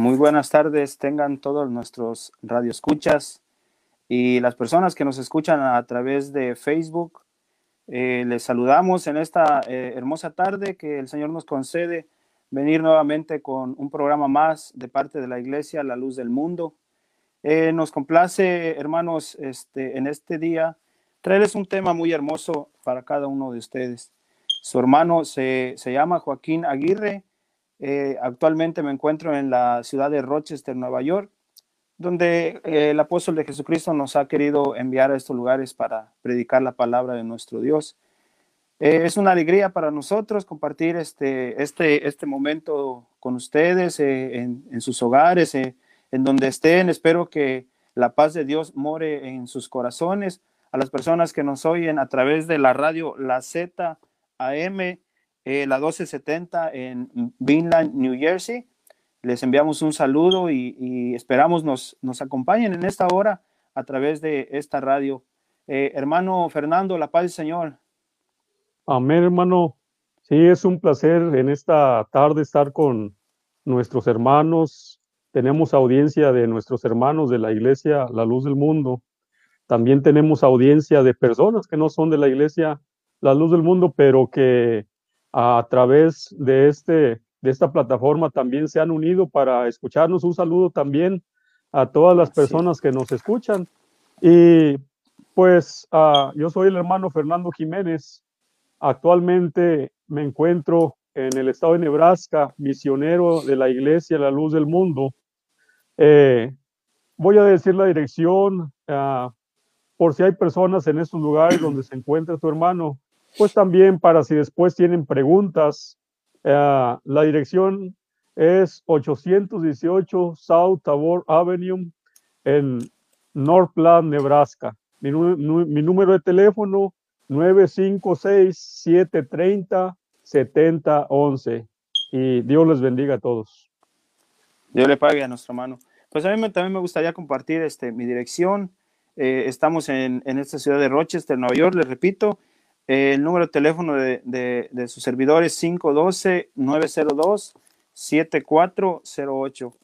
Muy buenas tardes, tengan todos nuestros radioescuchas y las personas que nos escuchan a través de Facebook. Eh, les saludamos en esta eh, hermosa tarde que el Señor nos concede venir nuevamente con un programa más de parte de la Iglesia La Luz del Mundo. Eh, nos complace, hermanos, este, en este día traerles un tema muy hermoso para cada uno de ustedes. Su hermano se, se llama Joaquín Aguirre eh, actualmente me encuentro en la ciudad de Rochester, Nueva York, donde eh, el apóstol de Jesucristo nos ha querido enviar a estos lugares para predicar la palabra de nuestro Dios. Eh, es una alegría para nosotros compartir este, este, este momento con ustedes en, sus hogares, en donde estén. Espero que la paz de Dios more en sus corazones. A las personas que nos oyen a través de la radio La Z AM eh, la 1270 en Vinland, New Jersey. Les enviamos un saludo y, esperamos nos, nos acompañen en esta hora a través de esta radio. Eh, hermano Fernando, la paz del Señor. Amén, hermano. Sí, es un placer en esta tarde estar con nuestros hermanos. Tenemos audiencia de nuestros hermanos de la iglesia La Luz del Mundo. También tenemos audiencia de personas que no son de la iglesia La Luz del Mundo, pero que a través de, este, de esta plataforma también se han unido para escucharnos. Un saludo también a todas las personas que nos escuchan. Y pues uh, yo soy el hermano Fernando Jiménez. Actualmente me encuentro en el estado de Nebraska, misionero de la iglesia La Luz del Mundo. Eh, voy a decir la dirección uh, por si hay personas en estos lugares donde se encuentra tu hermano pues también para si después tienen preguntas, uh, la dirección es 818 South Tabor Avenue en Northland, Nebraska. Mi, número de teléfono 956-730-7011. Y Dios les bendiga a todos. Dios le pague a nuestro hermano. Pues a mí también me gustaría compartir este, mi dirección. Eh, estamos en, en, esta ciudad de Rochester, Nueva York, les repito, el número de teléfono de, de, de su servidor es 512-902-7408.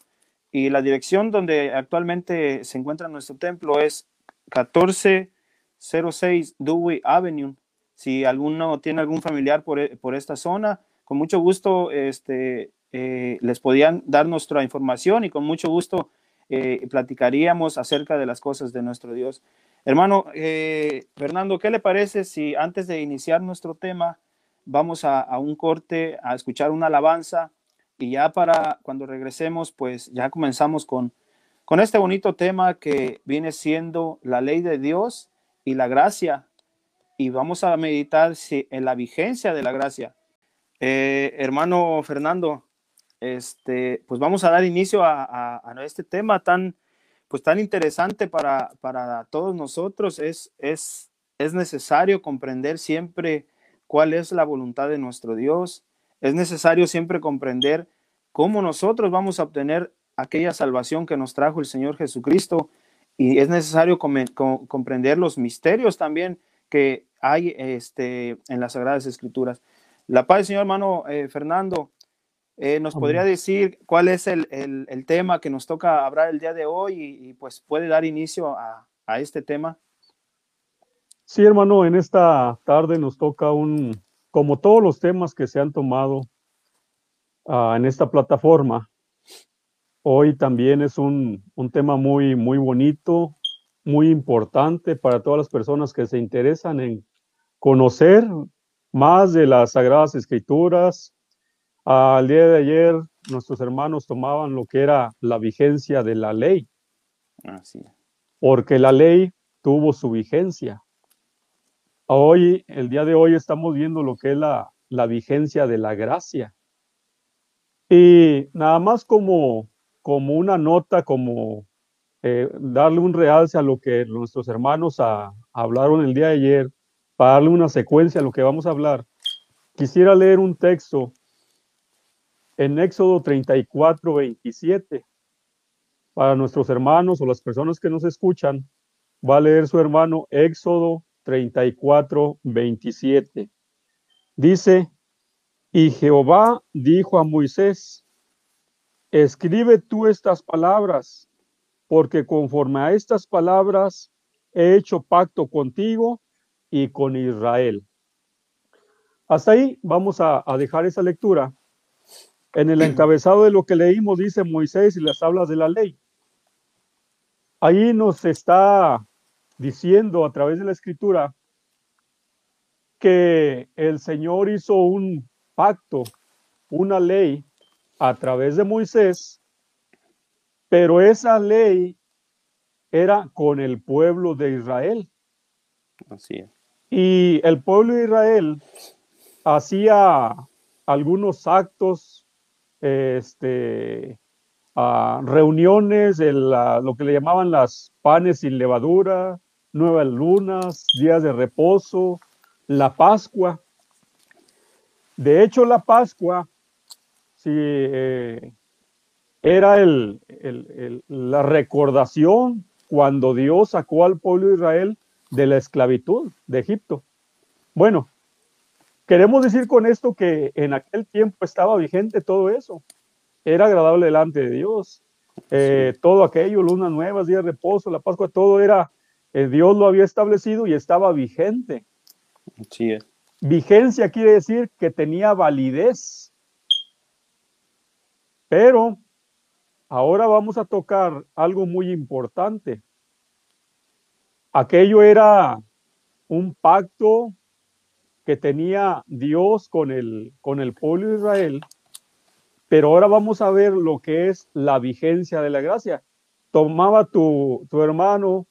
Y la dirección donde actualmente se encuentra nuestro templo es 1406 Dewey Avenue. Si alguno tiene algún familiar por, por esta zona, con mucho gusto este, eh, les podían dar nuestra información y con mucho gusto eh, platicaríamos acerca de las cosas de nuestro Dios. Hermano eh, Fernando, ¿qué le parece si antes de iniciar nuestro tema vamos a, un corte a escuchar una alabanza y ya para cuando regresemos, pues ya comenzamos con, con este bonito tema que viene siendo la ley de Dios y la gracia y vamos a meditar si, en la vigencia de la gracia. Eh, hermano Fernando, este, pues vamos a dar inicio a, a, este tema tan pues tan interesante para, para todos nosotros. Es, es, es necesario comprender siempre cuál es la voluntad de nuestro Dios. Es necesario siempre comprender cómo nosotros vamos a obtener aquella salvación que nos trajo el Señor Jesucristo. Y es necesario com com comprender los misterios también que hay este, en las Sagradas Escrituras. La paz, Señor hermano eh, Fernando, eh, ¿Nos podría decir cuál es el, el, el, tema que nos toca hablar el día de hoy y, y pues puede dar inicio a, a, este tema? Sí, hermano, en esta tarde nos toca un, como todos los temas que se han tomado uh, en esta plataforma, hoy también es un, un tema muy, muy bonito, muy importante para todas las personas que se interesan en conocer más de las Sagradas Escrituras, al día de ayer, nuestros hermanos tomaban lo que era la vigencia de la ley. Así. Porque la ley tuvo su vigencia. hoy, el día de hoy, estamos viendo lo que es la, la vigencia de la gracia. Y nada más como, como una nota, como eh, darle un realce a lo que nuestros hermanos hablaron el día de ayer, para darle una secuencia a lo que vamos a hablar, quisiera leer un texto en Éxodo 34, 27. Para nuestros hermanos o las personas que nos escuchan, va a leer su hermano Éxodo 34, 27. Dice, y Jehová dijo a Moisés, escribe tú estas palabras, porque conforme a estas palabras he hecho pacto contigo y con Israel. Hasta ahí vamos a, dejar esa lectura. En el encabezado de lo que leímos dice Moisés y las tablas de la ley. Ahí nos está diciendo a través de la escritura que el Señor hizo un pacto, una ley a través de Moisés, pero esa ley era con el pueblo de Israel. Así es. Y el pueblo de Israel hacía algunos actos, este, reuniones, de lo que le llamaban las panes sin levadura, nuevas lunas, días de reposo, la Pascua. De hecho, la Pascua sí, eh, era el, la recordación cuando Dios sacó al pueblo de Israel de la esclavitud de Egipto. Bueno, queremos decir con esto que en aquel tiempo estaba vigente todo eso. Era agradable delante de Dios. Eh, todo aquello, lunas nuevas, días de reposo, la Pascua, todo era, eh, Dios lo había establecido y estaba vigente. Sí. Vigencia quiere decir que tenía validez. Pero ahora vamos a tocar algo muy importante. Aquello era un pacto que tenía Dios con el, con el pueblo de Israel, pero ahora vamos a ver lo que es la vigencia de la gracia. Tomaba tu, tu hermano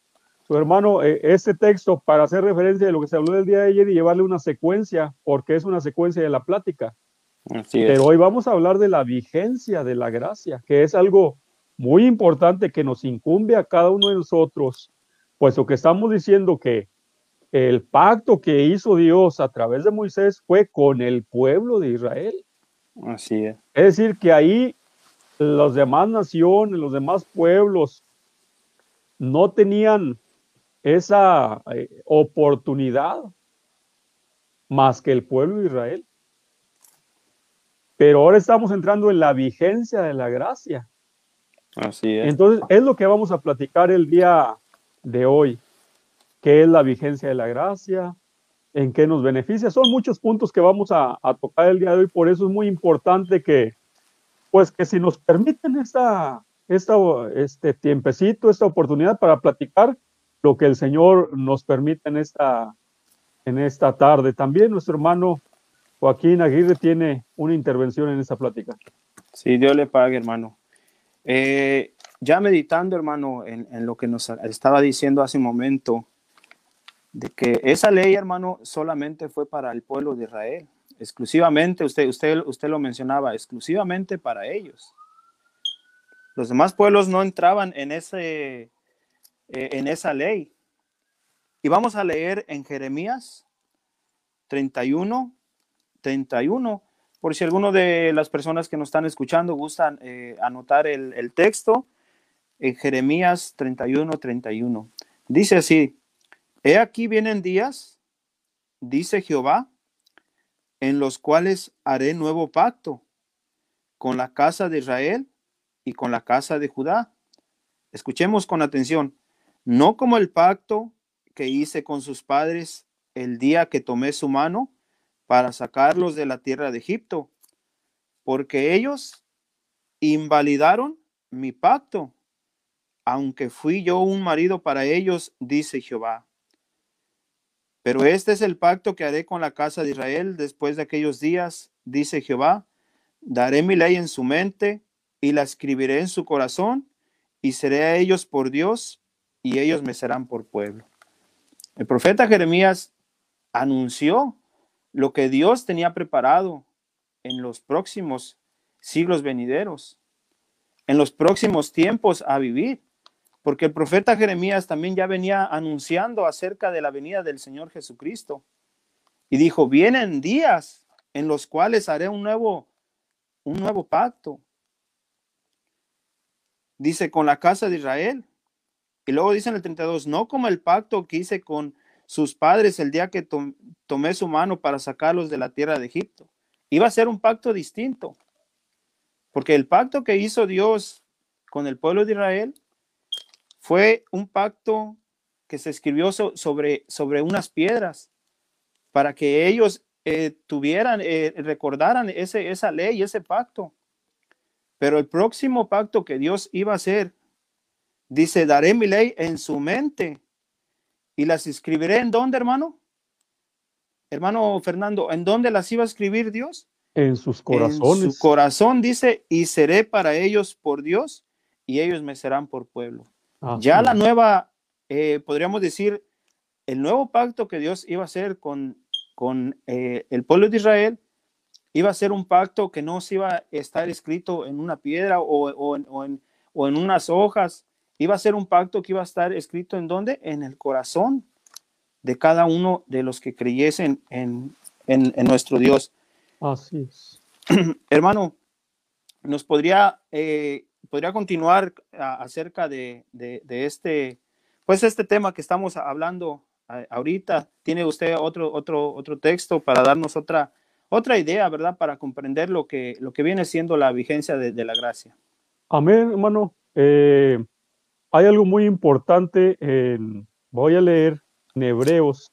su hermano, eh, este texto para hacer referencia de lo que se habló del día de ayer y llevarle una secuencia, porque es una secuencia de la plática. Pero hoy vamos a hablar de la vigencia de la gracia, que es algo muy importante que nos incumbe a cada uno de nosotros, puesto que estamos diciendo que el pacto que hizo Dios a través de Moisés fue con el pueblo de Israel. Así es. Es decir, que ahí las demás naciones, los demás pueblos no tenían esa eh, oportunidad más que el pueblo de Israel. Pero ahora estamos entrando en la vigencia de la gracia. Así es. Entonces, es lo que vamos a platicar el día de hoy. ¿Qué es la vigencia de la gracia? ¿En qué nos beneficia? Son muchos puntos que vamos a, tocar el día de hoy. Por eso es muy importante que, pues, que si nos permiten esta, esta, este tiempecito, esta oportunidad para platicar, lo que el Señor nos permite en esta, en esta tarde. También nuestro hermano Joaquín Aguirre tiene una intervención en esta plática. Sí, Dios le pague, hermano. Eh, ya meditando, hermano, en, lo que nos estaba diciendo hace un momento, de que esa ley, hermano, solamente fue para el pueblo de Israel, exclusivamente, usted, usted, usted lo mencionaba, exclusivamente para ellos. Los demás pueblos no entraban en ese, eh, en esa ley. Y vamos a leer en Jeremías 31, 31, por si alguno de las personas que nos están escuchando gustan eh, anotar el, texto, en Jeremías 31, 31. Dice así, he aquí vienen días, dice Jehová, en los cuales haré nuevo pacto con la casa de Israel y con la casa de Judá. Escuchemos con atención no como el pacto que hice con sus padres el día que tomé su mano para sacarlos de la tierra de Egipto, porque ellos invalidaron mi pacto, aunque fui yo un marido para ellos, dice Jehová. Pero este es el pacto que haré con la casa de Israel después de aquellos días, dice Jehová. Daré mi ley en su mente y la escribiré en su corazón y seré a ellos por Dios y ellos me serán por pueblo. El profeta Jeremías anunció lo que Dios tenía preparado en los próximos siglos venideros, en los próximos tiempos a vivir, porque el profeta Jeremías también ya venía anunciando acerca de la venida del Señor Jesucristo. Y dijo, vienen días en los cuales haré un nuevo, un nuevo pacto. Dice, con la casa de Israel. Y luego dice en el 32, no como el pacto que hice con sus padres el día que tomé su mano para sacarlos de la tierra de Egipto. Iba a ser un pacto distinto, porque el pacto que hizo Dios con el pueblo de Israel fue un pacto que se escribió sobre, sobre unas piedras para que ellos eh, tuvieran, eh, recordaran ese, esa ley, ese pacto. Pero el próximo pacto que Dios iba a hacer, dice, daré mi ley en su mente y las escribiré en dónde, hermano? Hermano Fernando, ¿en dónde las iba a escribir Dios? En sus corazones. En su corazón dice, y seré para ellos por Dios y ellos me serán por pueblo. Ya la nueva, eh, podríamos decir, el nuevo pacto que Dios iba a hacer con, con eh, el pueblo de Israel, iba a ser un pacto que no se iba a estar escrito en una piedra o, o, en, o en unas hojas, Iba a ser un pacto que iba a estar escrito en dónde? En el corazón de cada uno de los que creyesen en, nuestro Dios. Así es. Hermano, nos podría, eh, podría continuar acerca de, este, pues este tema que estamos hablando ahorita. ¿Tiene usted otro, otro, otro texto para darnos otra, otra idea, verdad? Para comprender lo que, lo que viene siendo la vigencia de, la gracia. Amén, hermano. Eh, hay algo muy importante, en, voy a leer en Hebreos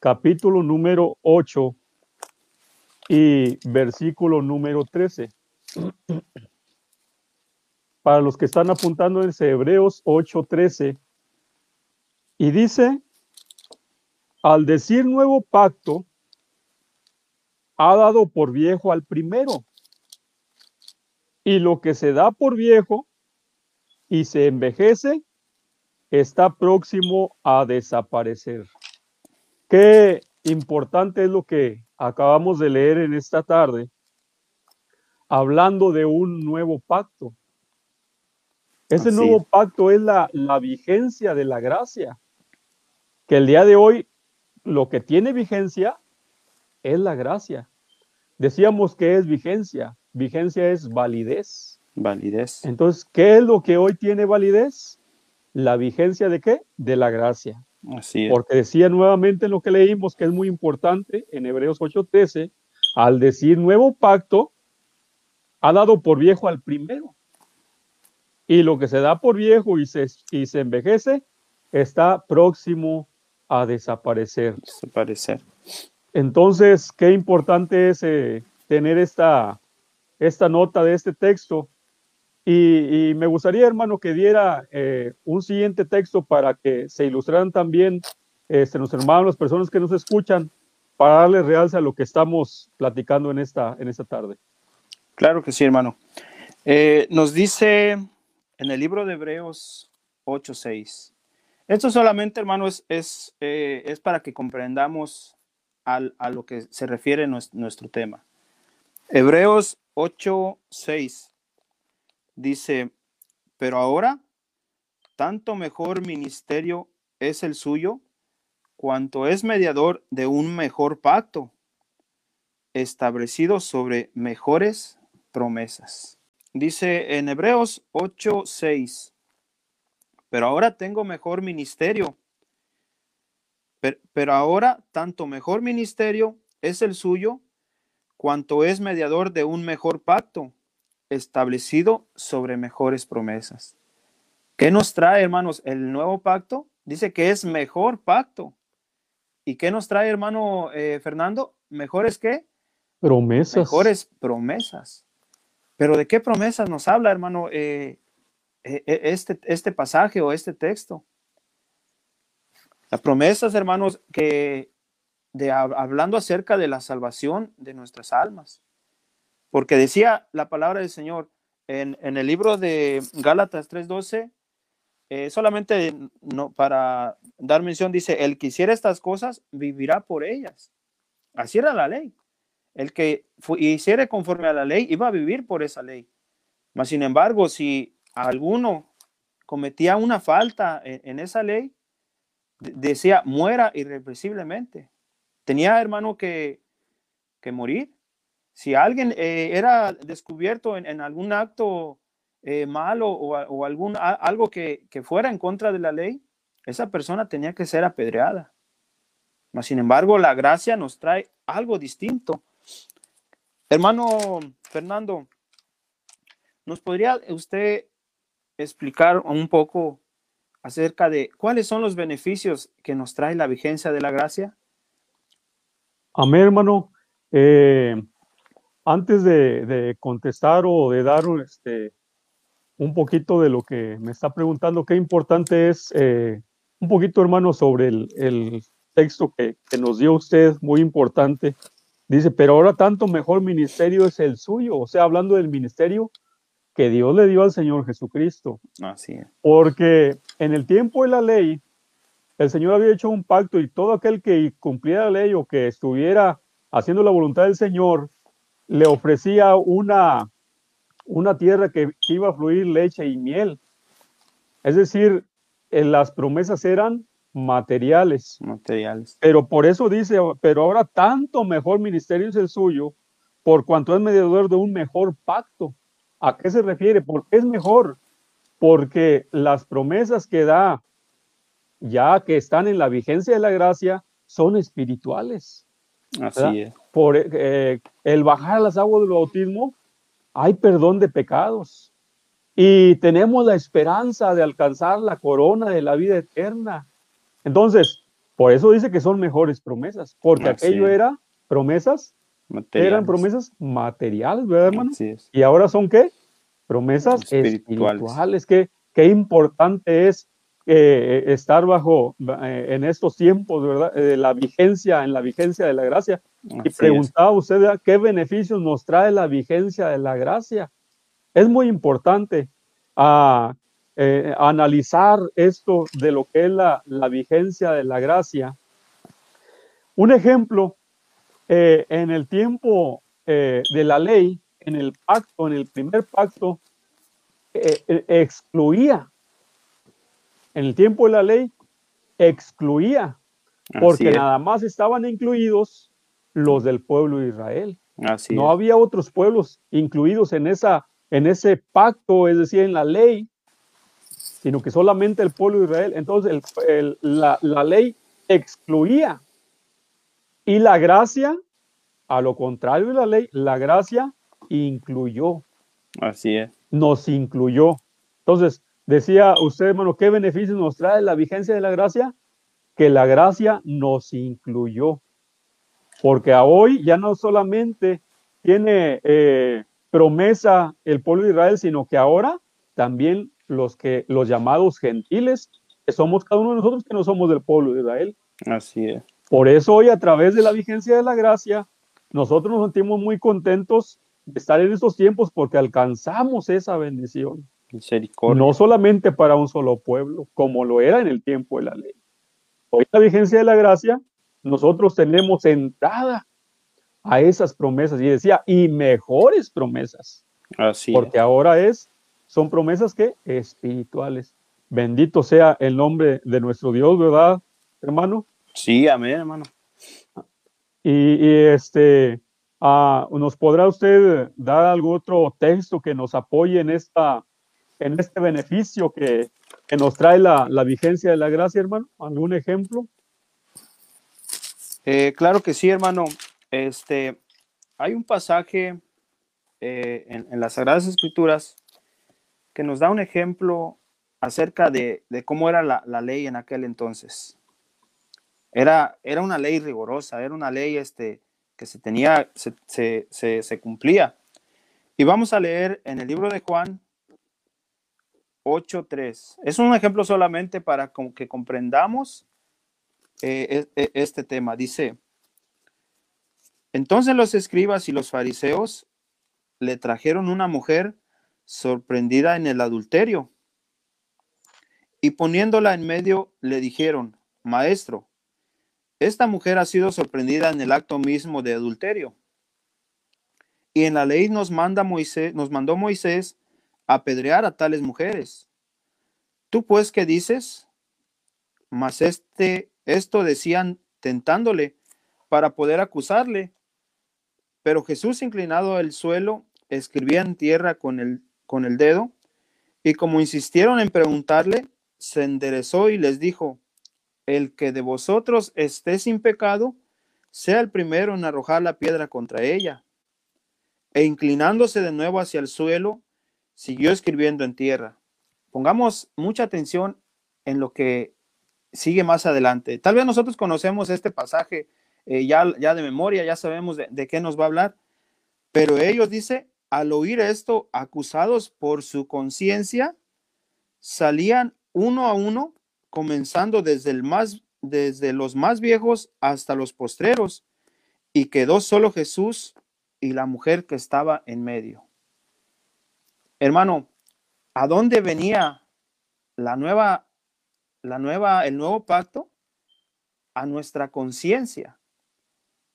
capítulo número 8 y versículo número 13. Para los que están apuntando en Hebreos 8:13, y dice, al decir nuevo pacto, ha dado por viejo al primero, y lo que se da por viejo y se envejece, está próximo a desaparecer. Qué importante es lo que acabamos de leer en esta tarde, hablando de un nuevo pacto. Ese nuevo pacto es la, la vigencia de la gracia, que el día de hoy lo que tiene vigencia es la gracia. Decíamos que es vigencia, vigencia es validez. Validez. Entonces, ¿qué es lo que hoy tiene validez? La vigencia de qué? De la gracia. Así es. Porque decía nuevamente lo que leímos, que es muy importante en Hebreos 8:13, al decir nuevo pacto, ha dado por viejo al primero. Y lo que se da por viejo y se, y se envejece está próximo a desaparecer. Desaparecer. Entonces, qué importante es eh, tener esta, esta nota de este texto y, me gustaría, hermano, que diera eh, un siguiente texto para que se ilustraran también este, los hermanos, las personas que nos escuchan, para darle realce a lo que estamos platicando en esta, en esta tarde. Claro que sí, hermano. Eh, nos dice en el libro de Hebreos 8:6. Esto solamente, hermano, es, eh, para que comprendamos a lo que se refiere nuestro, nuestro tema. Hebreos 8:6 dice, pero ahora, tanto mejor ministerio es el suyo, cuanto es mediador de un mejor pacto, establecido sobre mejores promesas. Dice en Hebreos 8:6, pero ahora tengo mejor ministerio, pero, pero ahora tanto mejor ministerio es el suyo, cuanto es mediador de un mejor pacto, establecido sobre mejores promesas. ¿Qué nos trae, hermanos, el nuevo pacto? Dice que es mejor pacto. ¿Y qué nos trae, hermano eh, Fernando? ¿Mejores qué? Promesas. Mejores promesas. Pero ¿de qué promesas nos habla, hermano, eh, eh, este, este pasaje o este texto? Las promesas, hermanos, que de, hablando acerca de la salvación de nuestras almas. Porque decía la palabra del Señor en, el libro de Gálatas 3:12, eh, solamente no, para dar mención, dice, el que hiciera estas cosas vivirá por ellas. Así era la ley. El que hiciera conforme a la ley iba a vivir por esa ley. Mas, sin embargo, si alguno cometía una falta en, esa ley, decía, muera irrepresiblemente. Tenía, hermano, que, que morir. Si alguien eh, era descubierto en, algún acto eh, malo o, algún, algo que, fuera en contra de la ley, esa persona tenía que ser apedreada. Mas, sin embargo, la gracia nos trae algo distinto. Hermano Fernando, ¿nos podría usted explicar un poco acerca de cuáles son los beneficios que nos trae la vigencia de la gracia? Amén, hermano. Eh, antes de, contestar o de dar este, un poquito de lo que me está preguntando, qué importante es eh, un poquito, hermano, sobre el, texto que, que, nos dio usted, muy importante. Dice, pero ahora tanto mejor ministerio es el suyo, o sea, hablando del ministerio que Dios le dio al Señor Jesucristo. Así es. Porque en el tiempo de la ley, el Señor había hecho un pacto y todo aquel que cumpliera la ley o que estuviera haciendo la voluntad del Señor, le ofrecía una, una tierra que iba a fluir leche y miel. Es decir, las promesas eran materiales. Materiales. Pero por eso dice, pero ahora tanto mejor ministerio es el suyo, por cuanto es mediador de un mejor pacto. ¿A qué se refiere? ¿Por qué es mejor? Porque las promesas que da, ya que están en la vigencia de la gracia, son espirituales. Así es. Por eh, el bajar las aguas del bautismo, hay perdón de pecados. Y tenemos la esperanza de alcanzar la corona de la vida eterna. Entonces, por eso dice que son mejores promesas, porque aquello era promesas, eran promesas materiales, ¿verdad, hermano? Y ahora son qué? Promesas espirituales. Qué, qué importante es eh, estar bajo eh, en estos tiempos, ¿verdad? De la vigencia, en la vigencia de la gracia. y preguntaba usted qué beneficios nos trae la vigencia de la gracia. Es muy importante. Ah, eh, analizar esto de lo que es la, vigencia de la gracia. Un ejemplo, eh, en el tiempo eh, de la ley, en el pacto, en el primer pacto, excluía, en el tiempo de la ley, excluía, porque nada más estaban incluidos los del pueblo de Israel. no había otros pueblos incluidos en, esa, en ese pacto, es decir, en la ley, sino que solamente el pueblo de Israel. Entonces la, ley excluía y la gracia, a lo contrario de la ley, la gracia incluyó. Así es. Nos incluyó. Entonces, decía usted, hermano, ¿qué beneficios nos trae la vigencia de la gracia? Que la gracia nos incluyó. Porque a hoy ya no solamente tiene eh, promesa el pueblo de Israel, sino que ahora también los que los llamados gentiles, que somos cada uno de nosotros que no somos del pueblo de Israel. Así es. Por eso hoy a través de la vigencia de la gracia, nosotros nos sentimos muy contentos de estar en estos tiempos porque alcanzamos esa bendición. Misericordia. No solamente para un solo pueblo, como lo era en el tiempo de la ley. Hoy la vigencia de la gracia, nosotros tenemos entrada a esas promesas y decía, y mejores promesas. Así porque ahora es son promesas que espirituales. Bendito sea el nombre de nuestro Dios, ¿verdad, hermano? Sí, amén, hermano. Y, este, ah, ¿nos podrá usted dar algún otro texto que nos apoye en, esta, en este beneficio que, nos trae la, vigencia de la gracia, hermano? ¿Algún ejemplo? Eh, claro que sí, hermano. Este, hay un pasaje eh, en, en, las Sagradas Escrituras que nos da un ejemplo acerca de, cómo era la, ley en aquel entonces. Era, era una ley rigurosa, era una ley este, que se tenía, se, cumplía. Y vamos a leer en el libro de Juan 8.3. Es un ejemplo solamente para que comprendamos eh, e, e, este tema. Dice, entonces los escribas y los fariseos le trajeron una mujer sorprendida en el adulterio. y poniéndola en medio le dijeron, Maestro, esta mujer ha sido sorprendida en el acto mismo de adulterio. Y en la ley nos manda Moisés, nos mandó Moisés apedrear a tales mujeres. ¿Tú pues qué dices? Mas este, esto decían tentándole para poder acusarle. Pero Jesús, inclinado al suelo, escribía en tierra con el, con el dedo, y como insistieron en preguntarle, se enderezó y les dijo, el que de vosotros esté sin pecado, sea el primero en arrojar la piedra contra ella. E inclinándose de nuevo hacia el suelo, siguió escribiendo en tierra. Pongamos mucha atención en lo que sigue más adelante. Tal vez nosotros conocemos este pasaje eh, ya, ya de memoria, ya sabemos de, de qué nos va a hablar, pero ellos, dice, al oír esto, acusados por su conciencia, salían uno a uno, comenzando desde, el más, desde los más viejos hasta los postreros, y quedó solo Jesús y la mujer que estaba en medio. Hermano, ¿a dónde venía la nueva, la nueva, el nuevo pacto? A nuestra conciencia.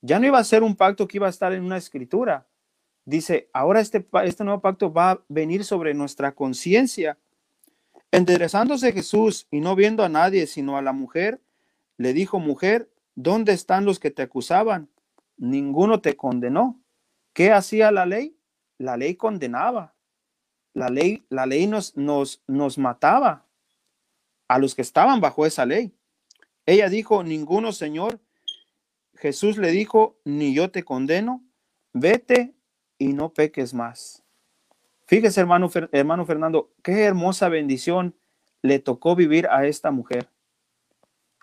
Ya no iba a ser un pacto que iba a estar en una escritura. Dice, ahora este, este nuevo pacto va a venir sobre nuestra conciencia. Enderezándose Jesús y no viendo a nadie sino a la mujer, le dijo, mujer, ¿dónde están los que te acusaban? Ninguno te condenó. ¿Qué hacía la ley? La ley condenaba. La ley, la ley nos, nos, nos mataba a los que estaban bajo esa ley. Ella dijo, ninguno, Señor. Jesús le dijo, ni yo te condeno, vete y no peques más. Fíjese, hermano, hermano Fernando, qué hermosa bendición le tocó vivir a esta mujer.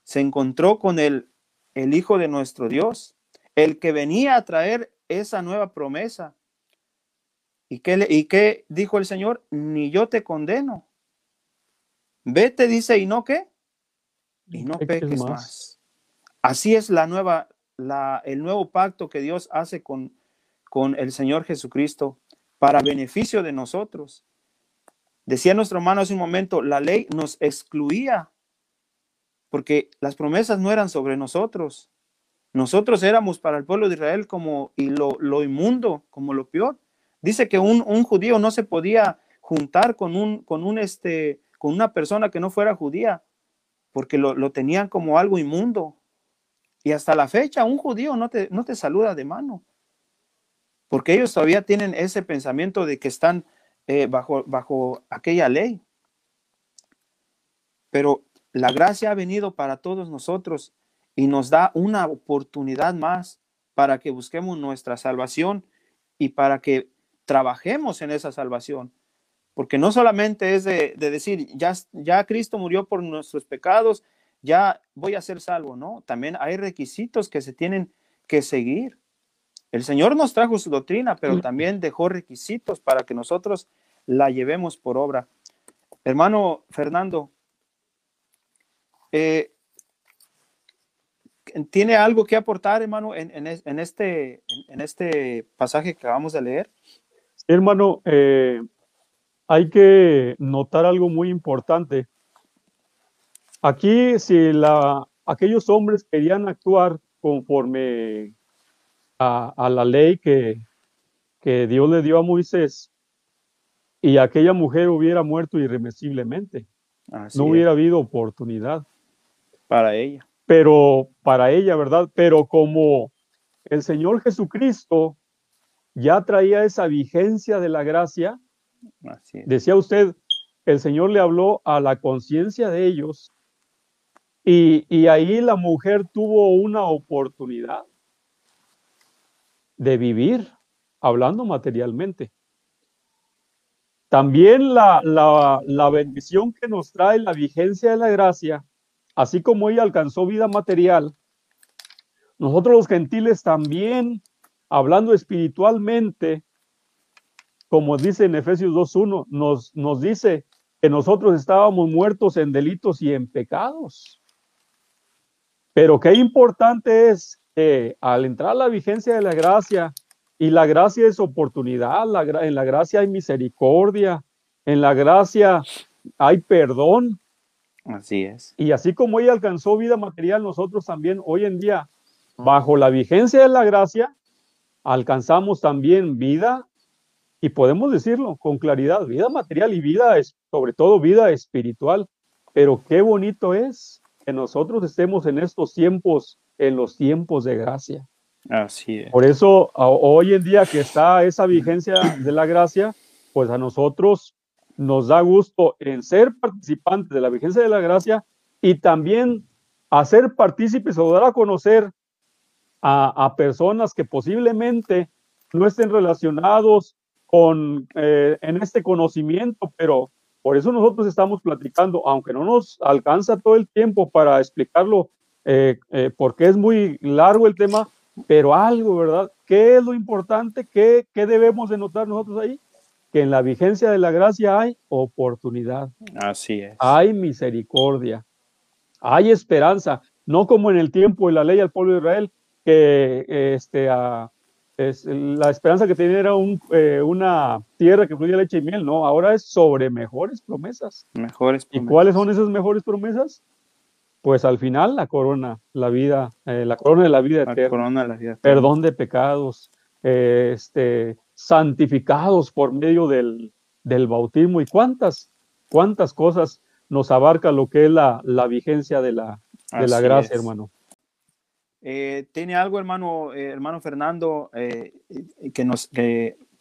Se encontró con el, el Hijo de nuestro Dios, el que venía a traer esa nueva promesa. ¿Y qué, ¿Y qué dijo el Señor? Ni yo te condeno. Vete, dice, y no qué? Y no peques, más. Así es la nueva, la, el nuevo pacto que Dios hace con, con el Señor Jesucristo para beneficio de nosotros. Decía nuestro hermano hace un momento, la ley nos excluía porque las promesas no eran sobre nosotros. Nosotros éramos para el pueblo de Israel como y lo, lo inmundo, como lo peor. Dice que un, un, judío no se podía juntar con un, con un este, con una persona que no fuera judía, porque lo, lo, tenían como algo inmundo. Y hasta la fecha un judío no te, no te saluda de mano, porque ellos todavía tienen ese pensamiento de que están eh, bajo, bajo aquella ley. Pero la gracia ha venido para todos nosotros y nos da una oportunidad más para que busquemos nuestra salvación y para que trabajemos en esa salvación. Porque no solamente es de, decir, ya, ya Cristo murió por nuestros pecados, ya voy a ser salvo, ¿no? También hay requisitos que se tienen que seguir. El Señor nos trajo su doctrina, pero también dejó requisitos para que nosotros la llevemos por obra. Hermano Fernando, eh, ¿Tiene algo que aportar, hermano, en, en, este, en, este pasaje que acabamos de leer? hermano, eh, hay que notar algo muy importante. Aquí, si la, aquellos hombres querían actuar conforme a, a la ley que, que Dios le dio a Moisés, y aquella mujer hubiera muerto irremisiblemente, no hubiera habido oportunidad. Para ella. Pero para ella, ¿verdad? Pero como el Señor Jesucristo ya traía esa vigencia de la gracia, decía usted, el Señor le habló a la conciencia de ellos y, y, ahí la mujer tuvo una oportunidad de vivir hablando materialmente. También la, la, la bendición que nos trae la vigencia de la gracia así como ella alcanzó vida material, nosotros los gentiles también, hablando espiritualmente, como dice en Efesios 2.1, nos, nos dice que nosotros estábamos muertos en delitos y en pecados. Pero qué importante es que al entrar a la vigencia de la gracia, y la gracia es oportunidad, en la gracia hay misericordia, en la gracia hay perdón, Así es. Y así como ella alcanzó vida material, nosotros también hoy en día, bajo la vigencia de la gracia, alcanzamos también vida y podemos decirlo con claridad, vida material y vida, es, sobre todo vida espiritual. Pero qué bonito es que nosotros estemos en estos tiempos, en los tiempos de gracia. Así es. Por eso, hoy en día que está esa vigencia de la gracia, pues a nosotros nos da gusto en ser participantes de la vigencia de la gracia y también hacer partícipes o dar a conocer a, personas que posiblemente no estén relacionados con eh, en este conocimiento, pero por eso nosotros estamos platicando, aunque no nos alcanza todo el tiempo para explicarlo, eh, eh, porque es muy largo el tema, pero algo, ¿verdad? ¿Qué es lo importante? ¿Qué, ¿Qué debemos de notar nosotros ahí? Que en la vigencia de la gracia hay oportunidad. Así es. Hay misericordia. Hay esperanza. No como en el tiempo de la ley al pueblo de Israel, que este, es, la esperanza que tenía era un, eh, una tierra que fluía leche y miel. No, ahora es sobre mejores promesas. Mejores promesas. ¿Y cuáles son esas mejores promesas? Pues al final la corona, la vida, eh, la corona de la vida la. Corona de la vida Perdón de pecados, eh, este, santificados por medio del, del, bautismo y cuántas, cuántas cosas nos abarca lo que es la, la vigencia de la, de la gracia, hermano. Eh, Tiene algo, hermano, hermano Fernando, que nos,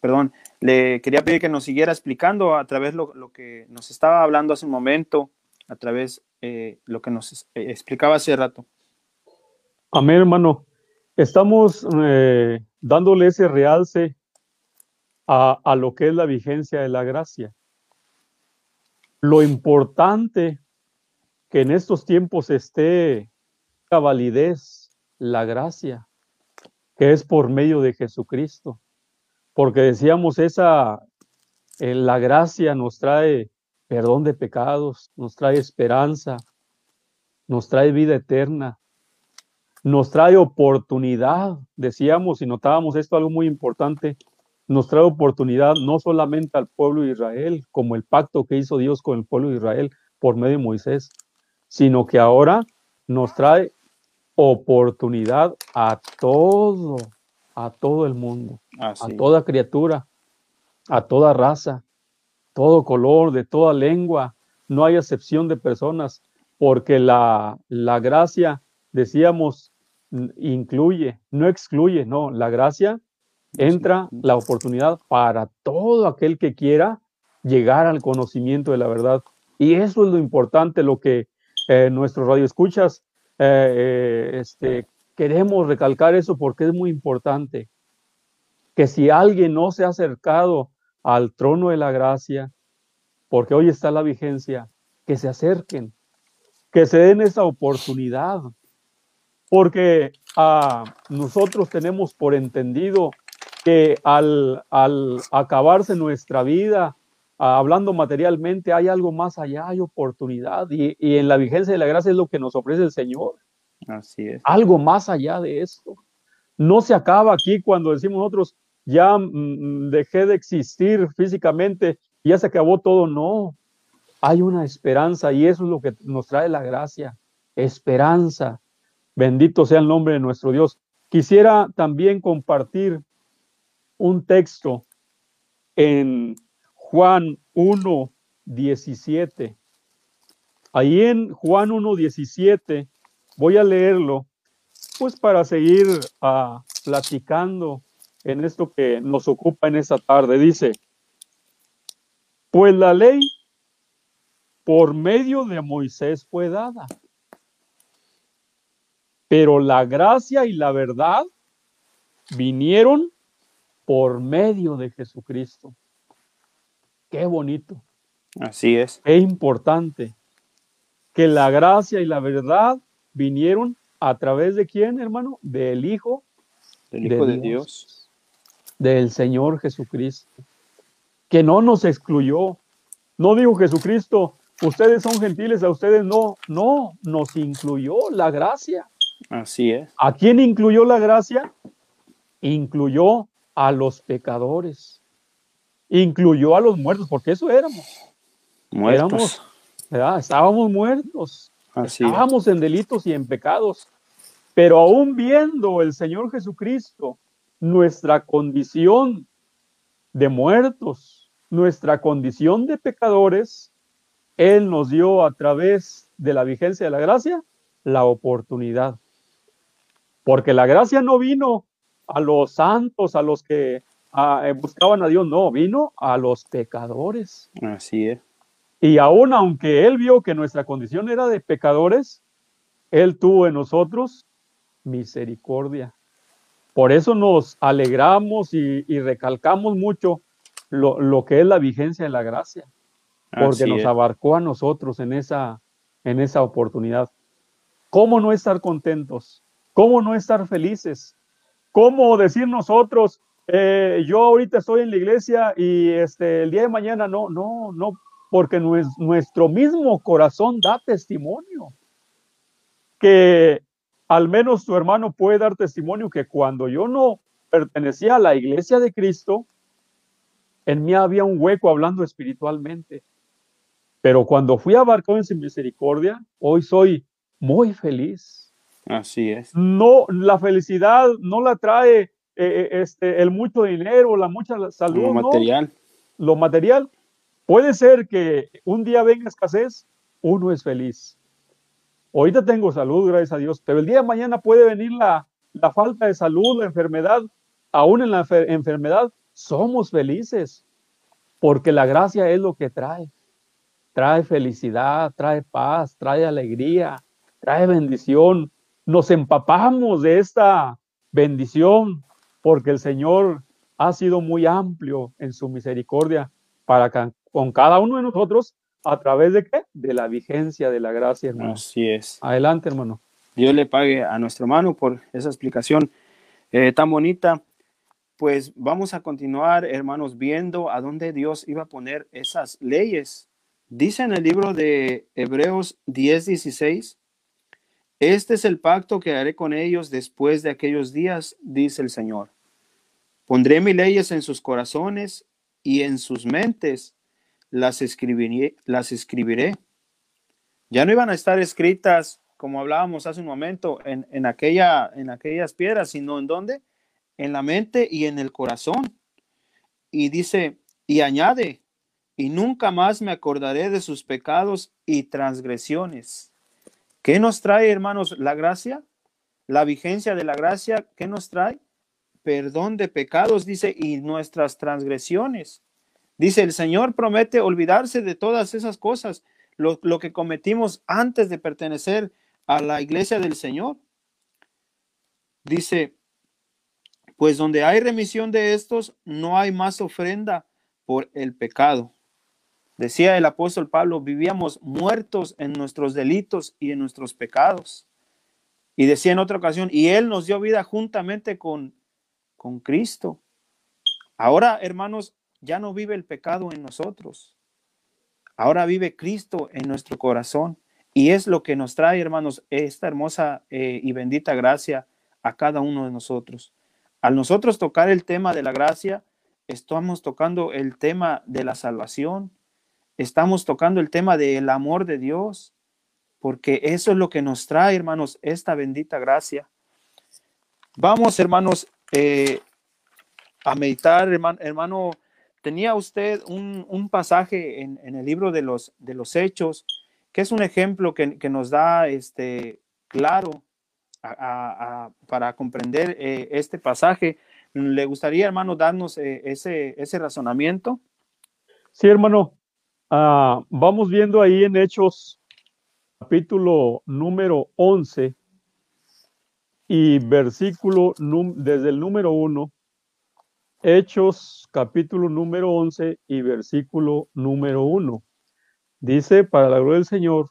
perdón, le quería pedir que nos siguiera explicando a través de lo, lo que nos estaba hablando hace un momento a través eh, lo que nos eh, explicaba hace rato. Amén, hermano. Estamos eh, dándole ese realce a, a, lo que es la vigencia de la gracia. Lo importante que en estos tiempos esté la validez, la gracia, que es por medio de Jesucristo. Porque decíamos, esa, la gracia nos trae perdón de pecados, nos trae esperanza, nos trae vida eterna, nos trae oportunidad. Decíamos y notábamos esto algo muy importante, nos trae oportunidad no solamente al pueblo de Israel, como el pacto que hizo Dios con el pueblo de Israel por medio de Moisés, sino que ahora nos trae oportunidad a todo, a todo el mundo, a toda criatura, a toda raza, todo color, de toda lengua, no hay excepción de personas, porque la, la gracia, decíamos, incluye, no excluye, no, la gracia entra la oportunidad para todo aquel que quiera llegar al conocimiento de la verdad. Y eso es lo importante, lo que eh, nuestros radioescuchas eh, eh, este, queremos recalcar eso porque es muy importante. Que si alguien no se ha acercado al trono de la gracia, porque hoy está la vigencia, que se acerquen, que se den esa oportunidad, porque ah, nosotros tenemos por entendido que al, al acabarse nuestra vida, ah, hablando materialmente, hay algo más allá, hay oportunidad, y, y en la vigencia de la gracia es lo que nos ofrece el Señor. Así es. Algo más allá de esto. No se acaba aquí cuando decimos nosotros, ya mm, dejé de existir físicamente, ya se acabó todo, no. Hay una esperanza y eso es lo que nos trae la gracia, esperanza. Bendito sea el nombre de nuestro Dios. Quisiera también compartir un texto en Juan 1, 17. Ahí en Juan 1, 17, voy a leerlo, pues para seguir uh, platicando en esto que nos ocupa en esta tarde. Dice, pues la ley por medio de Moisés fue dada, pero la gracia y la verdad vinieron por medio de Jesucristo. Qué bonito. Así es. Qué importante que la gracia y la verdad vinieron a través de quién, hermano? Del Hijo, del Hijo de, Dios del Señor Jesucristo, que no nos excluyó. No digo Jesucristo, ustedes son gentiles, a ustedes no, no, nos incluyó la gracia. Así es. ¿A quién incluyó la gracia? Incluyó a los pecadores, incluyó a los muertos, porque eso éramos. Muertos. Estábamos muertos, Así es. estábamos en delitos y en pecados, pero aún viendo el Señor Jesucristo nuestra condición de muertos, nuestra condición de pecadores, Él nos dio a través de la vigencia de la gracia la oportunidad. Porque la gracia no vino a los santos, a los que eh, buscaban a Dios, no, vino a los pecadores. Así es. Y aún aunque Él vio que nuestra condición era de pecadores, Él tuvo en nosotros misericordia. Por eso nos alegramos y, y recalcamos mucho lo, lo, que es la vigencia de la gracia, porque Así nos es. abarcó a nosotros en esa, en esa oportunidad. ¿Cómo no estar contentos? ¿Cómo no estar felices? ¿Cómo decir nosotros, eh, yo ahorita estoy en la iglesia y este, el día de mañana no, no, no, porque nues- nuestro mismo corazón da testimonio que al menos tu hermano puede dar testimonio que cuando yo no pertenecía a la iglesia de Cristo, en mí había un hueco hablando espiritualmente. Pero cuando fui abarcado en su misericordia, hoy soy muy feliz. Así es. No, la felicidad no la trae eh, eh, este, el mucho dinero, la mucha salud, Lo no. material. Lo material. Puede ser que un día venga escasez, uno es feliz. Ahorita tengo salud, gracias a Dios, pero el día de mañana puede venir la, la falta de salud, la enfermedad. Aún en la enfer- enfermedad somos felices, porque la gracia es lo que trae. Trae felicidad, trae paz, trae alegría, trae bendición. Nos empapamos de esta bendición, porque el Señor ha sido muy amplio en su misericordia para con cada uno de nosotros a través de qué? De la vigencia de la gracia, hermano. Así es. Adelante, hermano. Dios le pague a nuestro hermano por esa explicación eh, tan bonita. Pues vamos a continuar, hermanos, viendo a dónde Dios iba a poner esas leyes. Dice en el libro de Hebreos 10, 16, este es el pacto que haré con ellos después de aquellos días, dice el Señor. Pondré mis leyes en sus corazones y en sus mentes las escribiré, las escribiré. Ya no iban a estar escritas, como hablábamos hace un momento, en, en, aquella, en aquellas piedras, sino en dónde? En la mente y en el corazón. Y dice, y añade, y nunca más me acordaré de sus pecados y transgresiones. ¿Qué nos trae, hermanos, la gracia? La vigencia de la gracia, ¿qué nos trae? Perdón de pecados, dice, y nuestras transgresiones. Dice, el Señor promete olvidarse de todas esas cosas, lo, lo, que cometimos antes de pertenecer a la iglesia del Señor. Dice, pues donde hay remisión de estos, no hay más ofrenda por el pecado. Decía el apóstol Pablo, vivíamos muertos en nuestros delitos y en nuestros pecados. Y decía en otra ocasión, y Él nos dio vida juntamente con, con Cristo. Ahora, hermanos, ya no vive el pecado en nosotros. Ahora vive Cristo en nuestro corazón. Y es lo que nos trae, hermanos, esta hermosa eh, y bendita gracia a cada uno de nosotros. Al nosotros tocar el tema de la gracia, estamos tocando el tema de la salvación, estamos tocando el tema del amor de Dios, porque eso es lo que nos trae, hermanos, esta bendita gracia. Vamos, hermanos, eh, a meditar, hermano, hermano tenía usted un, un pasaje en, en, el libro de los, de los Hechos, que es un ejemplo que, que nos da este, claro a, a, para comprender eh, este pasaje. ¿Le gustaría, hermano, darnos eh, ese, ese razonamiento? Sí, hermano. Uh, vamos viendo ahí en Hechos, capítulo número 11 y versículo desde el número 1 Hechos capítulo número 11 y versículo número 1. Dice, para la gloria del Señor,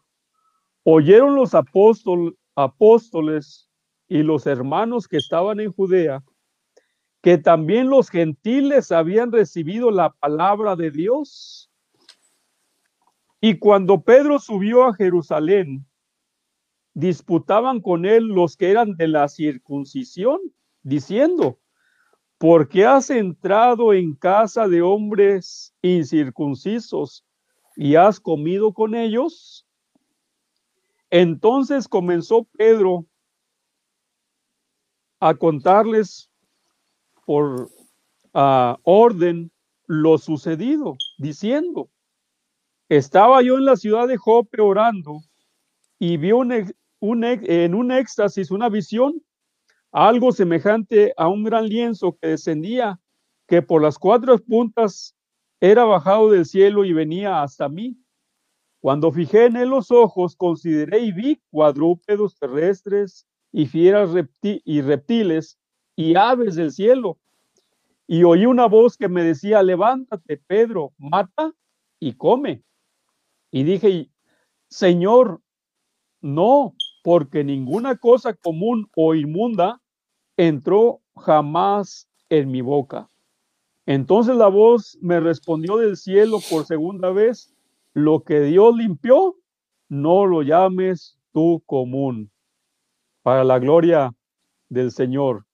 oyeron los apóstol, apóstoles y los hermanos que estaban en Judea, que también los gentiles habían recibido la palabra de Dios. Y cuando Pedro subió a Jerusalén, disputaban con él los que eran de la circuncisión, diciendo, ¿por qué has entrado en casa de hombres incircuncisos y has comido con ellos. Entonces comenzó Pedro a contarles por orden lo sucedido, diciendo, estaba yo en la ciudad de Jope orando y vi un, un, en un éxtasis una visión, algo semejante a un gran lienzo que descendía, que por las cuatro puntas era bajado del cielo y venía hasta mí. Cuando fijé en él los ojos, consideré y vi cuadrúpedos terrestres y fieras y reptiles y aves del cielo. Y oí una voz que me decía, levántate, Pedro, mata y come. Y dije, Señor, no, porque ninguna cosa común o inmunda entró jamás en mi boca. Entonces la voz me respondió del cielo por segunda vez, lo que Dios limpió, no lo llames tú común, para la gloria del Señor.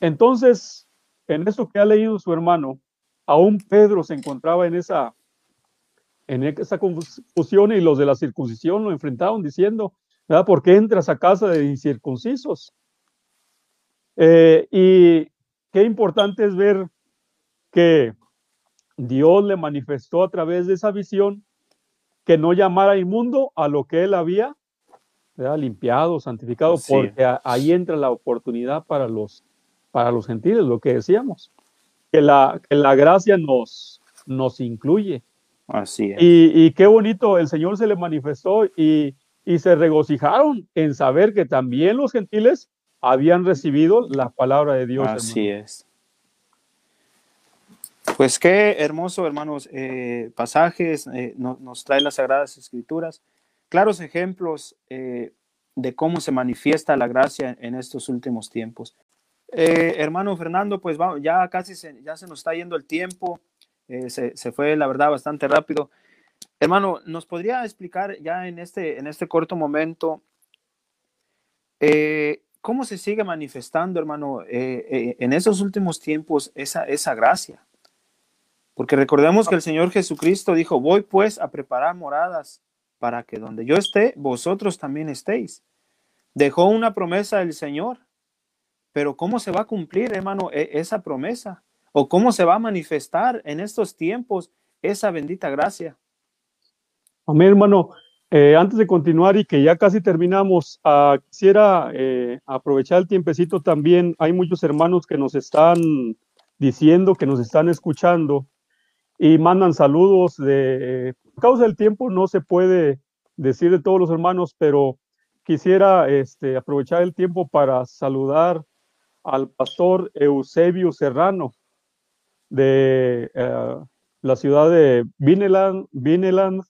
Entonces, en eso que ha leído su hermano, aún Pedro se encontraba en esa, en esa confusión y los de la circuncisión lo enfrentaron diciendo, ¿verdad? ¿Por qué entras a casa de incircuncisos? Eh, y qué importante es ver que Dios le manifestó a través de esa visión que no llamara inmundo a lo que él había limpiado, santificado, porque ahí entra la oportunidad para los, para los gentiles, lo que decíamos, que la, que la gracia nos, nos incluye. Así es. Y, qué bonito, el Señor se le manifestó y, y se regocijaron en saber que también los gentiles habían recibido la palabra de Dios. Así es. Pues qué hermoso, hermanos, eh, pasajes eh, nos trae las Sagradas Escrituras, claros ejemplos eh, de cómo se manifiesta la gracia en estos últimos tiempos. hermano Fernando, pues vamos, ya casi se, ya se nos está yendo el tiempo, se, se, fue la verdad bastante rápido. Hermano, ¿nos podría explicar ya en este, en este corto momento cómo se sigue manifestando, hermano, en esos últimos tiempos esa, esa gracia? Porque recordemos que el Señor Jesucristo dijo, voy pues a preparar moradas para que donde yo esté, vosotros también estéis. Dejó una promesa del Señor, pero ¿cómo se va a cumplir, hermano, e, esa promesa? ¿O cómo se va a manifestar en estos tiempos esa bendita gracia? Amén, hermano. Eh, antes de continuar y que ya casi terminamos, ah, quisiera eh, aprovechar el tiempecito también. Hay muchos hermanos que nos están diciendo, que nos están escuchando y mandan saludos de causa del tiempo no se puede decir de todos los hermanos, pero quisiera este, aprovechar el tiempo para saludar al pastor Eusebio Serrano de eh, la ciudad de Vineland, Vineland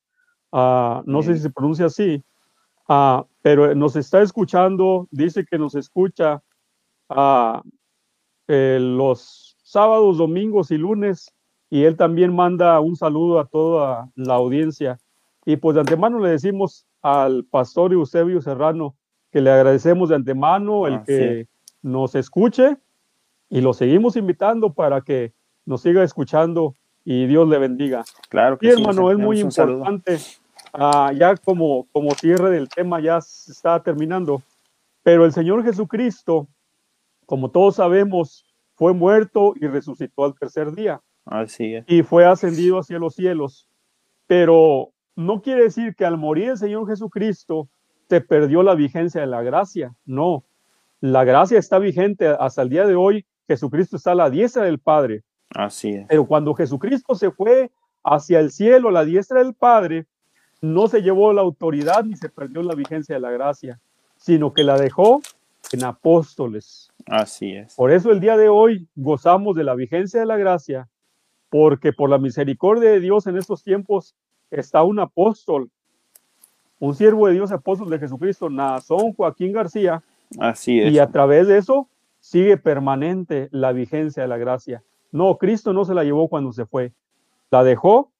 uh, no sé si se pronuncia así, uh, pero nos está escuchando, dice que nos escucha. Uh, los sábados, domingos y lunes y él también manda un saludo a toda la audiencia. Y pues de antemano le decimos al pastor Eusebio Serrano que le agradecemos de antemano el que nos escuche y lo seguimos invitando para que nos siga escuchando y Dios le bendiga. Claro que sí, hermano, es muy importante. Ah, ya como, como cierre del tema ya se está terminando, pero el Señor Jesucristo, como todos sabemos, fue muerto y resucitó al tercer día. Y fue ascendido hacia los cielos. Pero no quiere decir que al morir el Señor Jesucristo se perdió la vigencia de la gracia. No. La gracia está vigente hasta el día de hoy. Jesucristo está a la diestra del Padre. Así es. Pero cuando Jesucristo se fue hacia el cielo, a la diestra del Padre, no se llevó la autoridad ni se perdió la vigencia de la gracia, sino que la dejó en apóstoles. Así es. Por eso el día de hoy gozamos de la vigencia de la gracia porque por la misericordia de Dios en estos tiempos está un apóstol, un siervo de Dios, apóstol de Jesucristo, Nazón Joaquín García. Así es. Y a través de eso sigue permanente la vigencia de la gracia. No, Cristo no se la llevó cuando se fue, la dejó,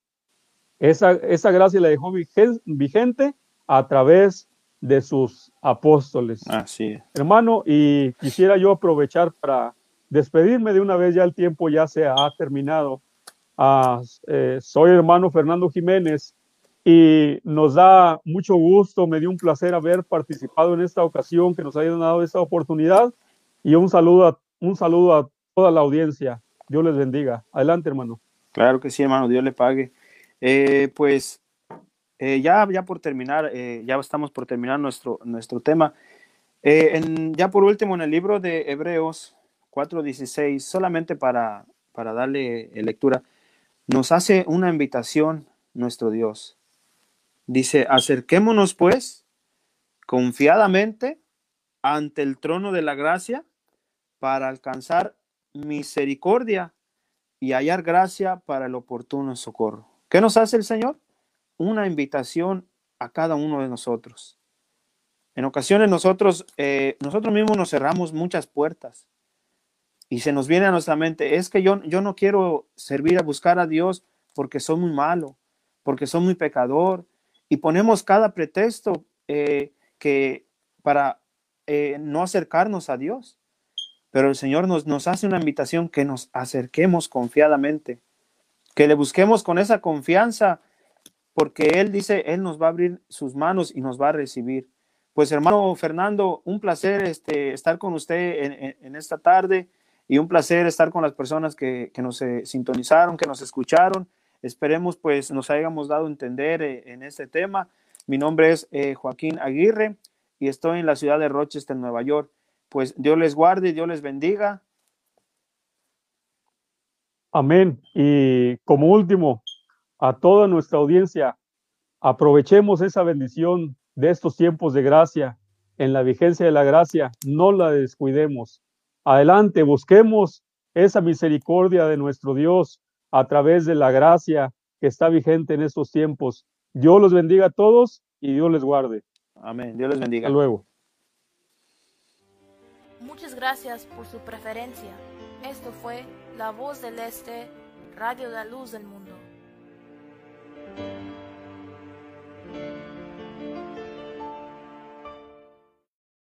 esa, esa gracia la dejó vigente a través de sus apóstoles. Así es. Hermano, y quisiera yo aprovechar para despedirme de una vez, ya el tiempo ya se ha terminado Ah, eh, soy hermano Fernando Jiménez y nos da mucho gusto, me dio un placer haber participado en esta ocasión, que nos hayan dado esta oportunidad y un saludo a, un saludo a toda la audiencia. Dios les bendiga. Adelante, hermano. Claro que sí, hermano, Dios le pague. Eh, pues eh, ya, ya por terminar, eh, ya estamos por terminar nuestro, nuestro tema. ya por último, en el libro de Hebreos 4.16, solamente para, para darle lectura, nos hace una invitación nuestro Dios. Dice, acerquémonos pues confiadamente ante el trono de la gracia para alcanzar misericordia y hallar gracia para el oportuno socorro. ¿Qué nos hace el Señor? Una invitación a cada uno de nosotros. En ocasiones nosotros, eh, nosotros mismos nos cerramos muchas puertas y se nos viene a nuestra mente, es que yo, yo no quiero servir a buscar a Dios porque soy muy malo, porque soy muy pecador, y ponemos cada pretexto eh, que para eh, no acercarnos a Dios. Pero el Señor nos, nos hace una invitación que nos acerquemos confiadamente, que le busquemos con esa confianza, porque Él dice, Él nos va a abrir sus manos y nos va a recibir. Pues hermano Fernando, un placer este, estar con usted en, esta tarde y un placer estar con las personas que, que nos eh, sintonizaron, que nos escucharon. Esperemos pues nos hayamos dado a entender eh, en este tema. Mi nombre es eh, Joaquín Aguirre y estoy en la ciudad de Rochester, Nueva York. Pues Dios les guarde y Dios les bendiga. Amén. Y como último, a toda nuestra audiencia, aprovechemos esa bendición de estos tiempos de gracia, en la vigencia de la gracia, no la descuidemos. Adelante, busquemos esa misericordia de nuestro Dios, a través de la gracia que está vigente en estos tiempos. Dios los bendiga a todos y Dios les guarde. Amén. Dios les bendiga. Hasta luego. Muchas gracias por su preferencia. Esto fue La Voz del Este, Radio la Luz del Mundo.